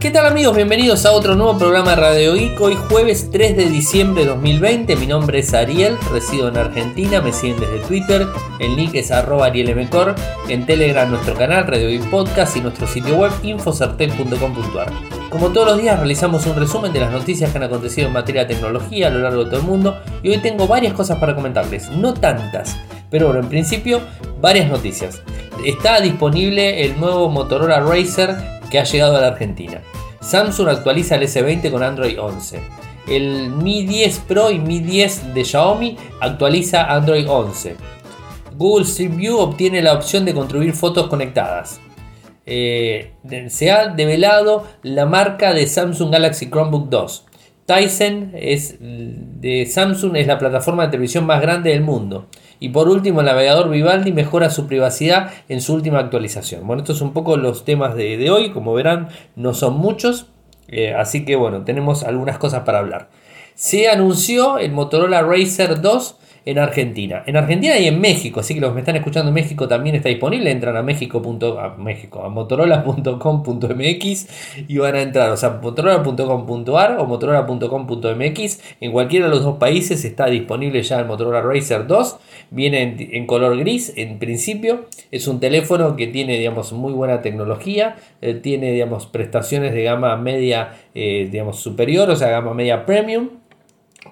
¿Qué tal amigos? Bienvenidos a otro nuevo programa de Radio Geek. Hoy jueves 3 de diciembre de 2020. Mi nombre es Ariel, resido en Argentina, me siguen desde Twitter. El link es arroba arielmcor. En Telegram nuestro canal Radio Geek Podcast y nuestro sitio web infocertel.com.ar. Como todos los días realizamos un resumen de las noticias que han acontecido en materia de tecnología a lo largo de todo el mundo. Y hoy tengo varias cosas para comentarles, no tantas. Pero bueno, en principio, varias noticias. Está disponible el nuevo Motorola Racer que ha llegado a la Argentina. Samsung actualiza el S20 con Android 11. El Mi 10 Pro y Mi 10 de Xiaomi actualiza Android 11. Google Street View obtiene la opción de construir fotos conectadas. Eh, se ha develado la marca de Samsung Galaxy Chromebook 2. Tyson es de Samsung es la plataforma de televisión más grande del mundo. Y por último, el navegador Vivaldi mejora su privacidad en su última actualización. Bueno, estos son un poco los temas de, hoy. Como verán, no son muchos. Eh, así que bueno, tenemos algunas cosas para hablar. Se anunció el Motorola Racer 2 en Argentina. En Argentina y en México, así que los que me están escuchando en México también está disponible. Entran a México. A, México, a motorola.com.mx y van a entrar, o sea, motorola.com.ar o motorola.com.mx. En cualquiera de los dos países está disponible ya el Motorola Racer 2. Viene en, color gris en principio. Es un teléfono que tiene, digamos, muy buena tecnología. Eh, tiene, digamos, prestaciones de gama media, eh, digamos, superior, o sea, gama media premium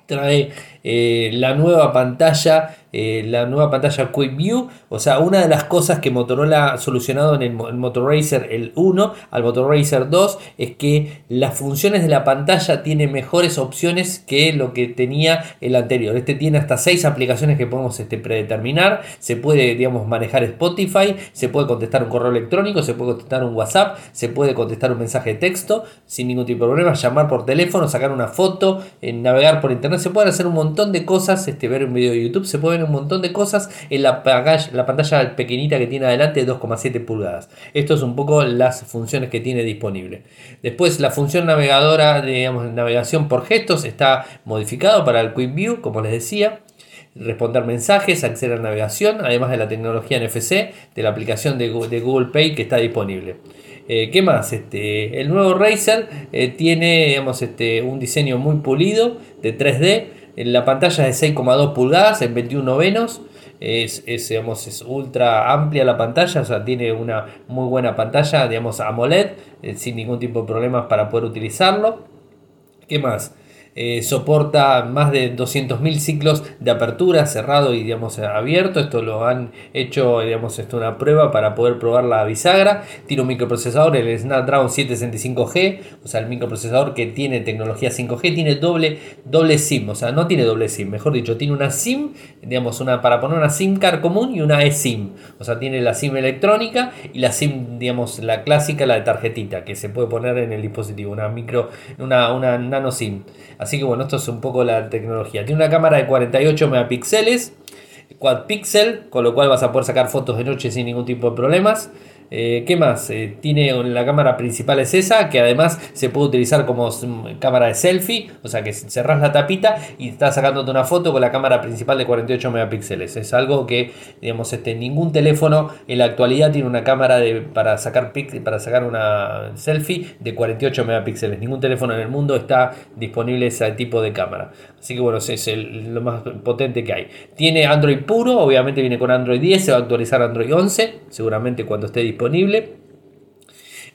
trae eh, la nueva pantalla eh, la nueva pantalla Quick View. O sea, una de las cosas que Motorola ha solucionado en el, Motor Racer el 1 al Motor Racer 2 es que las funciones de la pantalla tienen mejores opciones que lo que tenía el anterior. Este tiene hasta 6 aplicaciones que podemos este, predeterminar. Se puede, digamos, manejar Spotify, se puede contestar un correo electrónico, se puede contestar un WhatsApp, se puede contestar un mensaje de texto sin ningún tipo de problema, llamar por teléfono, sacar una foto, eh, navegar por internet. Se pueden hacer un montón de cosas, este, ver un video de YouTube, se puede un montón de cosas en la, la pantalla pequeñita que tiene adelante de 2,7 pulgadas. Esto es un poco las funciones que tiene disponible. Después la función navegadora, digamos, navegación por gestos está modificado para el Quick View, como les decía responder mensajes, acceder a navegación, además de la tecnología NFC de la aplicación de Google, Pay que está disponible. Eh, ¿Qué más? Este, el nuevo Razer eh, tiene digamos, este, un diseño muy pulido de 3D la pantalla es de 6,2 pulgadas en 21 novenos. Es, es, es ultra amplia la pantalla, o sea, tiene una muy buena pantalla, digamos, AMOLED, eh, sin ningún tipo de problemas para poder utilizarlo. ¿Qué más? Eh, soporta más de 200.000 ciclos de apertura, cerrado y digamos abierto. Esto lo han hecho, digamos, esto una prueba para poder probar la bisagra. Tiene un microprocesador, el Snapdragon 765G, o sea, el microprocesador que tiene tecnología 5G, tiene doble, doble SIM, o sea, no tiene doble SIM, mejor dicho, tiene una SIM, digamos, una para poner una SIM card común y una eSIM. O sea, tiene la SIM electrónica y la SIM, digamos, la clásica, la de tarjetita, que se puede poner en el dispositivo, una micro, una, una nano SIM. Que bueno, esto es un poco la tecnología. Tiene una cámara de 48 megapíxeles, quad pixel, con lo cual vas a poder sacar fotos de noche sin ningún tipo de problemas. Eh, ¿Qué más? Eh, tiene la cámara principal es esa, que además se puede utilizar como cámara de selfie, o sea que cerrás la tapita y estás sacándote una foto con la cámara principal de 48 megapíxeles. Es algo que, digamos, este, ningún teléfono en la actualidad tiene una cámara de, para, sacar para sacar una selfie de 48 megapíxeles. Ningún teléfono en el mundo está disponible ese tipo de cámara. Así que bueno, es lo más potente que hay. Tiene Android puro, obviamente viene con Android 10, se va a actualizar Android 11, seguramente cuando esté disponible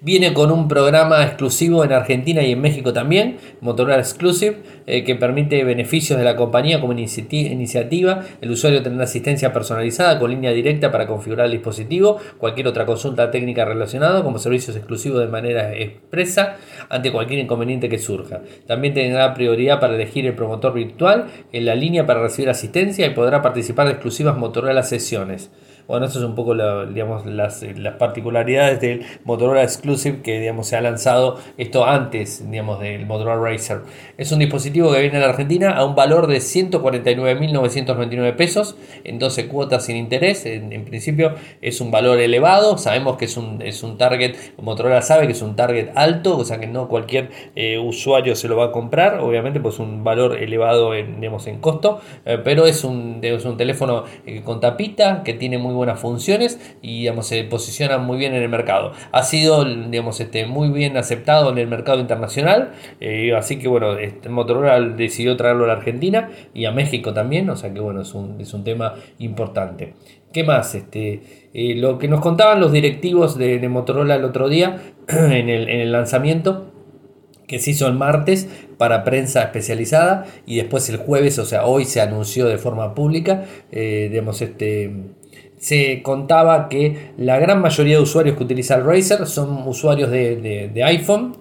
Viene con un programa exclusivo en Argentina y en México también, Motorola Exclusive, eh, que permite beneficios de la compañía como iniciativa. El usuario tendrá asistencia personalizada con línea directa para configurar el dispositivo, cualquier otra consulta técnica relacionada como servicios exclusivos de manera expresa ante cualquier inconveniente que surja. También tendrá prioridad para elegir el promotor virtual en la línea para recibir asistencia y podrá participar de exclusivas Motorola sesiones. Bueno, eso es un poco digamos, las, las, particularidades del Motorola Exclusive que digamos, se ha lanzado esto antes digamos, del Motorola Racer. Es un dispositivo que viene a la Argentina a un valor de 149.999 pesos en 12 cuotas sin interés. En, principio es un valor elevado. Sabemos que es un, es un target, Motorola sabe que es un target alto, o sea que no cualquier eh, usuario se lo va a comprar. Obviamente, pues un valor elevado en, digamos, en costo, eh, pero es un, es un teléfono eh, con tapita que tiene muy buenas funciones y digamos, se posiciona muy bien en el mercado. Ha sido digamos, este, muy bien aceptado en el mercado internacional, eh, así que bueno, este, Motorola decidió traerlo a la Argentina y a México también, o sea que bueno, es un, es un tema importante. ¿Qué más? Este, eh, lo que nos contaban los directivos de, Motorola el otro día en el, en el lanzamiento que se hizo el martes para prensa especializada y después el jueves, o sea, hoy se anunció de forma pública, eh, este, se contaba que la gran mayoría de usuarios que utilizan el Razer son usuarios de iPhone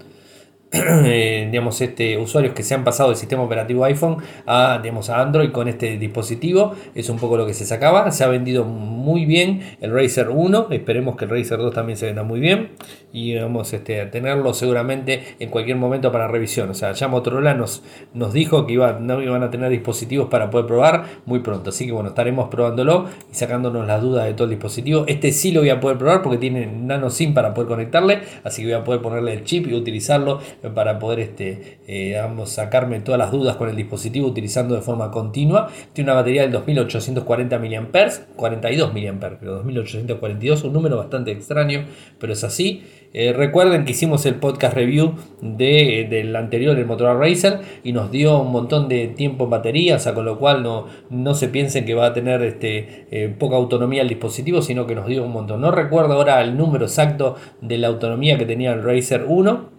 eh, digamos, este, usuarios que se han pasado del sistema operativo iPhone a, digamos, a Android con este dispositivo. Es un poco lo que se sacaba. Se ha vendido muy bien el Razer 1. Esperemos que el Razer 2 también se venda muy bien. Y vamos este, a tenerlo seguramente en cualquier momento para revisión. O sea, ya Motorola nos, nos dijo que iba, no iban a tener dispositivos para poder probar muy pronto. Así que bueno, estaremos probándolo y sacándonos las dudas de todo el dispositivo. Este sí lo voy a poder probar porque tiene nano SIM para poder conectarle. Así que voy a poder ponerle el chip y utilizarlo para poder este, eh, sacarme todas las dudas con el dispositivo utilizando de forma continua. Tiene una batería del 2840 mAh, 42 mAh, pero 2842, un número bastante extraño, pero es así. Eh, recuerden que hicimos el podcast review de, del anterior, el Motorola Racer, y nos dio un montón de tiempo en batería, o sea, con lo cual no, no se piensen que va a tener este, eh, poca autonomía el dispositivo, sino que nos dio un montón. No recuerdo ahora el número exacto de la autonomía que tenía el Racer 1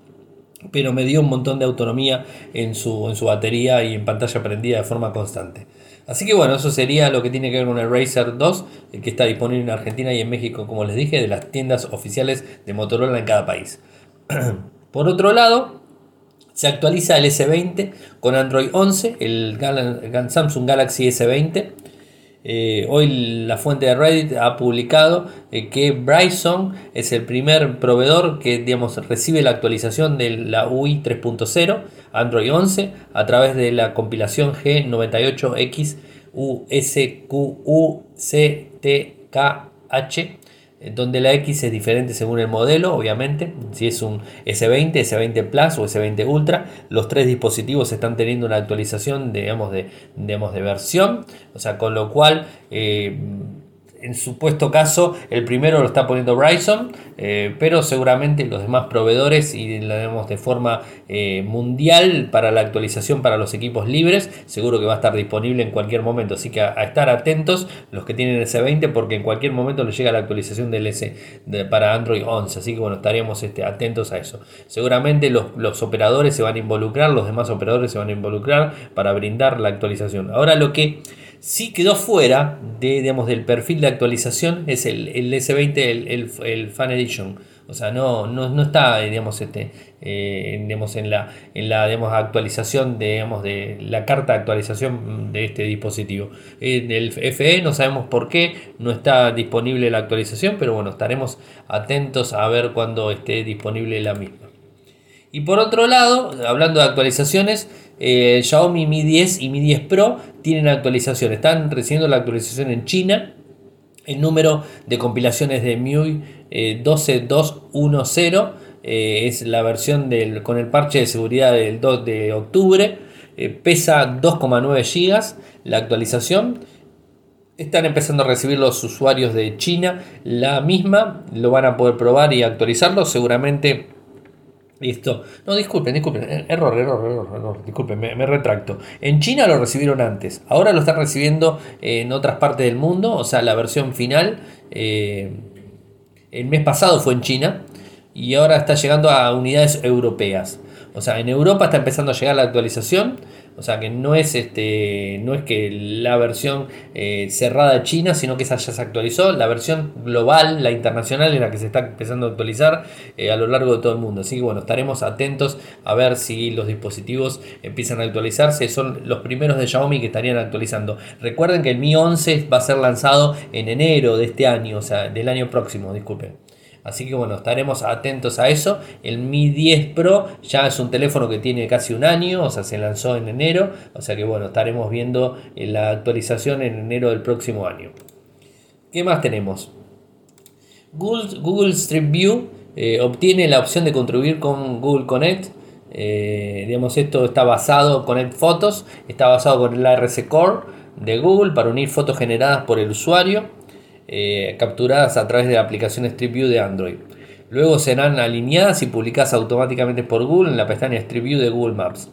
pero me dio un montón de autonomía en su, en su batería y en pantalla prendida de forma constante. Así que bueno, eso sería lo que tiene que ver con el Razer 2, el que está disponible en Argentina y en México, como les dije, de las tiendas oficiales de Motorola en cada país. Por otro lado, se actualiza el S20 con Android 11, el Samsung Galaxy S20 eh, hoy la fuente de Reddit ha publicado eh, que Bryson es el primer proveedor que digamos, recibe la actualización de la UI 3.0 Android 11 a través de la compilación G98X USQUCTKH donde la X es diferente según el modelo, obviamente, si es un S20, S20 Plus o S20 Ultra, los tres dispositivos están teniendo una actualización digamos, de, digamos, de versión, o sea, con lo cual... Eh, en supuesto caso, el primero lo está poniendo Bryson, eh, pero seguramente los demás proveedores y lo vemos de forma eh, mundial para la actualización para los equipos libres, seguro que va a estar disponible en cualquier momento. Así que a, estar atentos los que tienen ese 20 porque en cualquier momento les llega la actualización del S para Android 11. Así que bueno, estaremos este, atentos a eso. Seguramente los, los operadores se van a involucrar, los demás operadores se van a involucrar para brindar la actualización. Ahora lo que si quedó fuera de, digamos, del perfil de actualización es el, S20, el, Fan Edition. O sea, no, no, está digamos, este, eh, en la, en la actualización de, digamos, de la carta de actualización de este dispositivo. En el FE no sabemos por qué no está disponible la actualización, pero bueno, estaremos atentos a ver cuándo esté disponible la misma. Y por otro lado, hablando de actualizaciones, eh, Xiaomi Mi 10 y Mi 10 Pro tienen actualización. Están recibiendo la actualización en China. El número de compilaciones de MIUI 12210 eh, eh, es la versión con el parche de seguridad del 2 de octubre. pesa 2,9 GB la actualización. Están empezando a recibir los usuarios de China la misma. Lo van a poder probar y actualizarlo. Seguramente Listo. No, disculpen, disculpen. Er, error, error, error, Disculpen, me, retracto. En China lo recibieron antes. Ahora lo están recibiendo en otras partes del mundo. O sea, la versión final. Eh, el mes pasado fue en China. Y ahora está llegando a unidades europeas. O sea, en Europa está empezando a llegar la actualización. O sea que no es este. No es que la versión eh, cerrada China, sino que esa ya se actualizó. La versión global, la internacional, es la que se está empezando a actualizar eh, a lo largo de todo el mundo. Así que bueno, estaremos atentos a ver si los dispositivos empiezan a actualizarse. Son los primeros de Xiaomi que estarían actualizando. Recuerden que el Mi 11 va a ser lanzado en enero de este año, o sea, del año próximo, disculpen. Así que bueno, estaremos atentos a eso. El Mi 10 Pro ya es un teléfono que tiene casi un año, o sea, se lanzó en enero. O sea que bueno, estaremos viendo eh, la actualización en enero del próximo año. ¿Qué más tenemos? Google, Street View eh, obtiene la opción de contribuir con Google Connect. Eh, digamos, esto está basado, Connect Fotos, está basado con el ARC Core de Google para unir fotos generadas por el usuario eh, capturadas a través de la aplicación Street View de Android. Luego serán alineadas y publicadas automáticamente por Google en la pestaña Street View de Google Maps.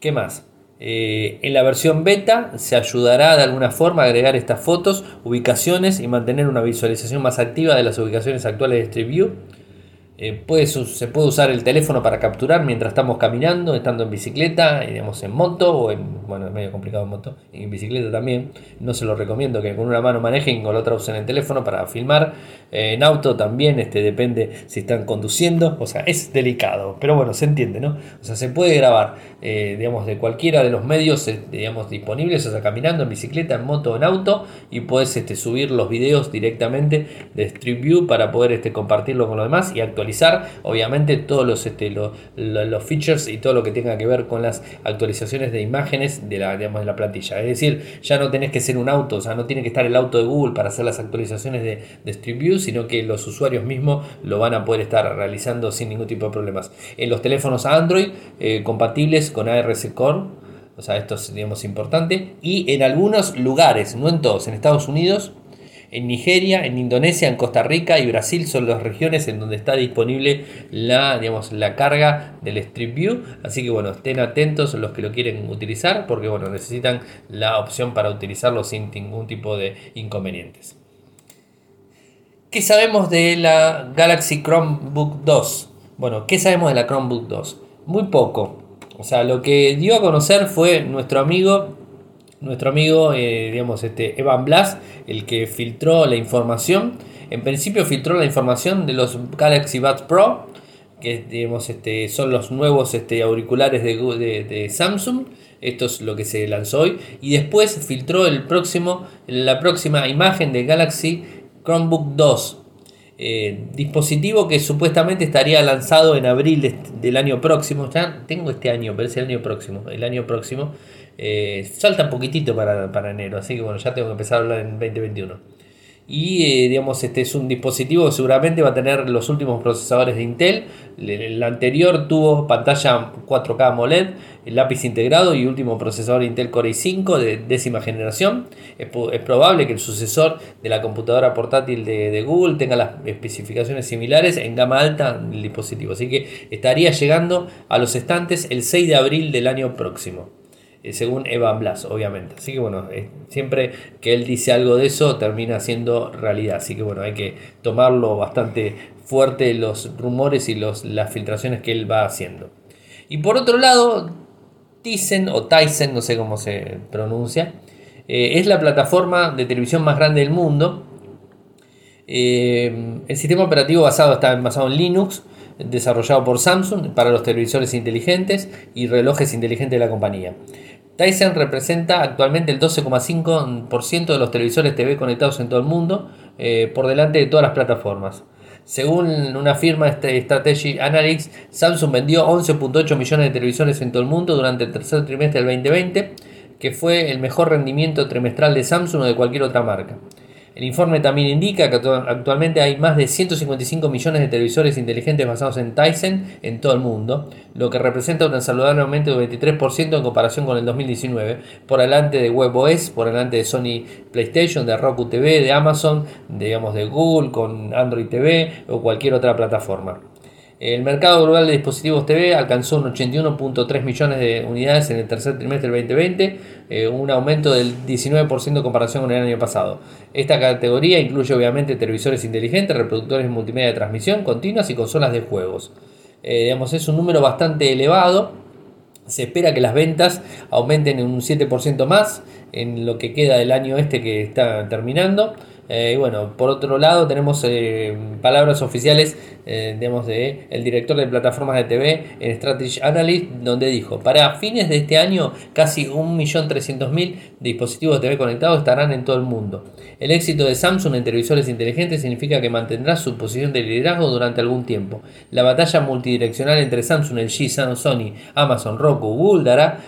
¿Qué más? Eh, en la versión beta se ayudará de alguna forma a agregar estas fotos, ubicaciones y mantener una visualización más activa de las ubicaciones actuales de Street View. Eh, se puede usar el teléfono para capturar mientras estamos caminando, estando en bicicleta, digamos en moto o en, bueno, es medio complicado en moto, y en bicicleta también. No se lo recomiendo que con una mano manejen con la otra usen el teléfono para filmar. Eh, en auto también, este, depende si están conduciendo, o sea, es delicado, pero bueno, se entiende, ¿no? O sea, se puede grabar, eh, digamos, de cualquiera de los medios, digamos, disponibles, o sea, caminando en bicicleta, en moto, en auto, y puedes este, subir los videos directamente de Street View para poder este, compartirlo con los demás y actualizar obviamente todos los, este, los features y todo lo que tenga que ver con las actualizaciones de imágenes de la, digamos, de la plantilla. Es decir, ya no tenés que ser un auto, o sea, no tiene que estar el auto de Google para hacer las actualizaciones de, de Street View, sino que los usuarios mismos lo van a poder estar realizando sin ningún tipo de problemas. En los teléfonos Android eh, compatibles con ARS Core, o sea, esto es digamos, importante, y en algunos lugares, no en todos, en Estados Unidos, en Nigeria, en Indonesia, en Costa Rica y Brasil son las regiones en donde está disponible la, digamos, la carga del Street View. Así que bueno, estén atentos los que lo quieren utilizar porque bueno, necesitan la opción para utilizarlo sin ningún tipo de inconvenientes. ¿Qué sabemos de la Galaxy Chromebook 2? Bueno, ¿qué sabemos de la Chromebook 2? Muy poco. O sea, lo que dio a conocer fue nuestro amigo nuestro amigo, eh, digamos, este Evan Blas, el que filtró la información. En principio filtró la información de los Galaxy Buds Pro, que digamos, este, son los nuevos este, auriculares de, de, Samsung. Esto es lo que se lanzó hoy. Y después filtró el próximo, la próxima imagen de Galaxy Chromebook 2. Eh, dispositivo que supuestamente estaría lanzado en abril del año próximo. Ya tengo este año, pero es el año próximo. El año próximo. Eh, salta un poquitito para, para, enero, así que bueno, ya tengo que empezar a hablar en 2021. Y eh, digamos, este es un dispositivo que seguramente va a tener los últimos procesadores de Intel. El, anterior tuvo pantalla 4K AMOLED, lápiz integrado y último procesador Intel Core i5 de décima generación. Es, probable que el sucesor de la computadora portátil de, de, Google tenga las especificaciones similares en gama alta del dispositivo. Así que estaría llegando a los estantes el 6 de abril del año próximo. Eh, según Evan Blas, obviamente. Así que bueno, eh, siempre que él dice algo de eso termina siendo realidad. Así que bueno, hay que tomarlo bastante fuerte los rumores y los, las filtraciones que él va haciendo. Y por otro lado, Tyson o Tyson, no sé cómo se pronuncia, eh, es la plataforma de televisión más grande del mundo. el sistema operativo basado está basado en Linux, desarrollado por Samsung para los televisores inteligentes y relojes inteligentes de la compañía. Tyson representa actualmente el 12,5% de los televisores TV conectados en todo el mundo, eh, por delante de todas las plataformas. Según una firma este, Strategy Analytics, Samsung vendió 11.8 millones de televisores en todo el mundo durante el tercer trimestre del 2020, que fue el mejor rendimiento trimestral de Samsung o de cualquier otra marca. El informe también indica que actualmente hay más de 155 millones de televisores inteligentes basados en Tyson en todo el mundo, lo que representa un saludable aumento de 23% en comparación con el 2019, por delante de WebOS, por delante de Sony PlayStation, de Roku TV, de Amazon, digamos de Google con Android TV o cualquier otra plataforma. El mercado global de dispositivos TV alcanzó un 81.3 millones de unidades en el tercer trimestre del 2020, eh, un aumento del 19% en comparación con el año pasado. Esta categoría incluye obviamente televisores inteligentes, reproductores multimedia de transmisión continuas y consolas de juegos. Eh, es un número bastante elevado. Se espera que las ventas aumenten en un 7% más en lo que queda del año este que está terminando. Eh, y bueno, por otro lado tenemos eh, palabras oficiales eh, de el director de plataformas de TV en Strategy Analyst, donde dijo, para fines de este año casi 1.300.000 dispositivos de TV conectados estarán en todo el mundo. El éxito de Samsung en televisores inteligentes significa que mantendrá su posición de liderazgo durante algún tiempo. La batalla multidireccional entre Samsung, LG, Sony, Amazon, Roku, Google dará,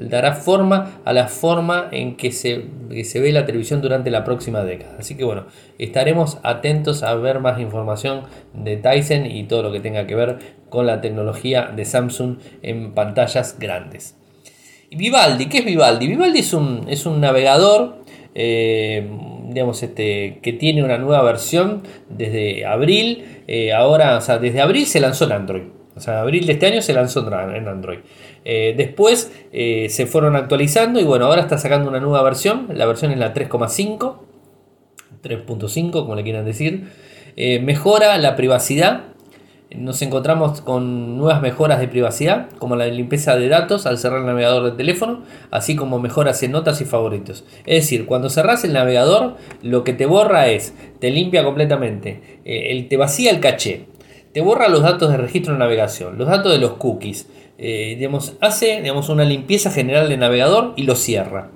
dará forma a la forma en que se, que se ve la televisión durante la próxima década. Así que bueno, estaremos atentos a ver más información de Tyson y todo lo que tenga que ver con la tecnología de Samsung en pantallas grandes. Y Vivaldi, ¿qué es Vivaldi? Vivaldi es un, es un navegador, eh, digamos, este, que tiene una nueva versión desde abril. Eh, ahora, o sea, desde abril se lanzó en Android. O sea, abril de este año se lanzó Android. Eh, después se fueron actualizando y bueno, ahora está sacando una nueva versión. La versión es la 3,5. 3.5, como le quieran decir. mejora la privacidad nos encontramos con nuevas mejoras de privacidad, como la limpieza de datos al cerrar el navegador del teléfono, así como mejoras en notas y favoritos. Es decir, cuando cerras el navegador, lo que te borra es, te limpia completamente, eh, te vacía el caché, te borra los datos de registro de navegación, los datos de los cookies, eh, digamos, hace una limpieza general del navegador y lo cierra.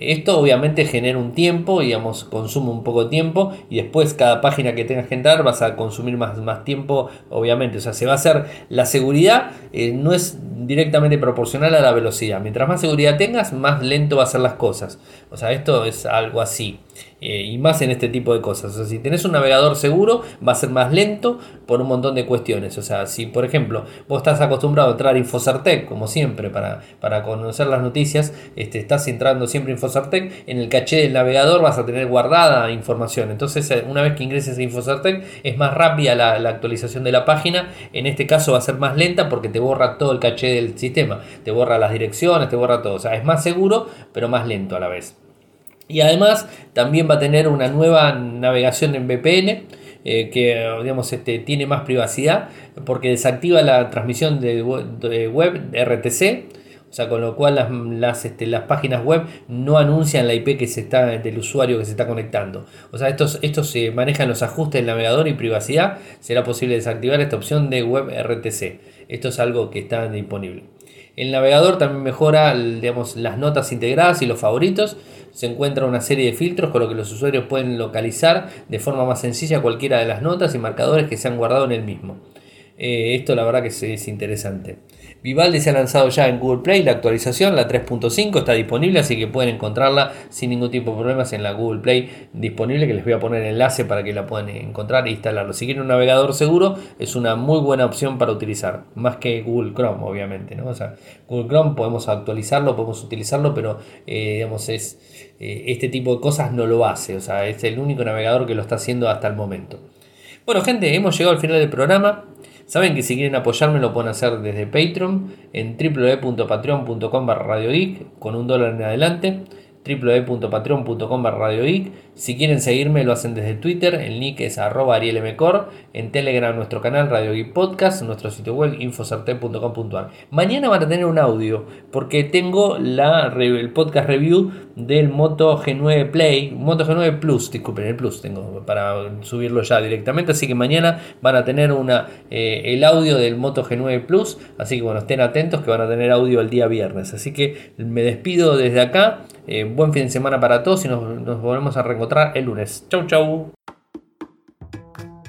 Esto obviamente genera un tiempo, digamos, consume un poco de tiempo y después cada página que tengas que entrar vas a consumir más, más tiempo, obviamente. O sea, se va a hacer la seguridad, eh, no es directamente proporcional a la velocidad. Mientras más seguridad tengas, más lento va a ser las cosas. O sea, esto es algo así. Eh, y más en este tipo de cosas. O sea, si tenés un navegador seguro, va a ser más lento por un montón de cuestiones. O sea, si por ejemplo vos estás acostumbrado a entrar a Infosartec, como siempre, para, para conocer las noticias, este, estás entrando siempre a Infosartec, en el caché del navegador vas a tener guardada información. Entonces, eh, una vez que ingreses a Infosartec, es más rápida la, la actualización de la página. En este caso va a ser más lenta porque te borra todo el caché del sistema. Te borra las direcciones, te borra todo. O sea, es más seguro, pero más lento a la vez. Y además también va a tener una nueva navegación en VPN eh, que digamos, este, tiene más privacidad porque desactiva la transmisión de web, RTC. O sea, con lo cual las, las, este, las, páginas web no anuncian la IP que se está, del usuario que se está conectando. O sea, estos, estos se manejan los ajustes del navegador y privacidad. Será posible desactivar esta opción de web RTC. Esto es algo que está disponible. El navegador también mejora digamos, las notas integradas y los favoritos se encuentra una serie de filtros con lo que los usuarios pueden localizar de forma más sencilla cualquiera de las notas y marcadores que se han guardado en el mismo. Eh, esto la verdad que es, interesante. Vivaldi se ha lanzado ya en Google Play la actualización, la 3.5 está disponible, así que pueden encontrarla sin ningún tipo de problemas en la Google Play disponible, que les voy a poner el enlace para que la puedan encontrar e instalarlo. Si quieren un navegador seguro, es una muy buena opción para utilizar, más que Google Chrome, obviamente. ¿no? O sea, Google Chrome podemos actualizarlo, podemos utilizarlo, pero eh, digamos, es, eh, este tipo de cosas no lo hace, o sea, es el único navegador que lo está haciendo hasta el momento. Bueno, gente, hemos llegado al final del programa. Saben que si quieren apoyarme lo pueden hacer desde Patreon en www.patreon.com barra con un dólar en adelante www.patreon.com radioic. Si quieren seguirme lo hacen desde Twitter, el nick es arroba arielmcor, en Telegram nuestro canal Radio Geek Podcast, nuestro sitio web infosarte.com.ar. Mañana van a tener un audio porque tengo la, el podcast review del Moto G9 Play, Moto G9 Plus, disculpen, el Plus tengo para subirlo ya directamente, así que mañana van a tener una, eh, el audio del Moto G9 Plus, así que bueno, estén atentos que van a tener audio el día viernes. Así que me despido desde acá. Eh, buen fin de semana para todos y nos, nos volvemos a reencontrar el lunes. Chau, chau.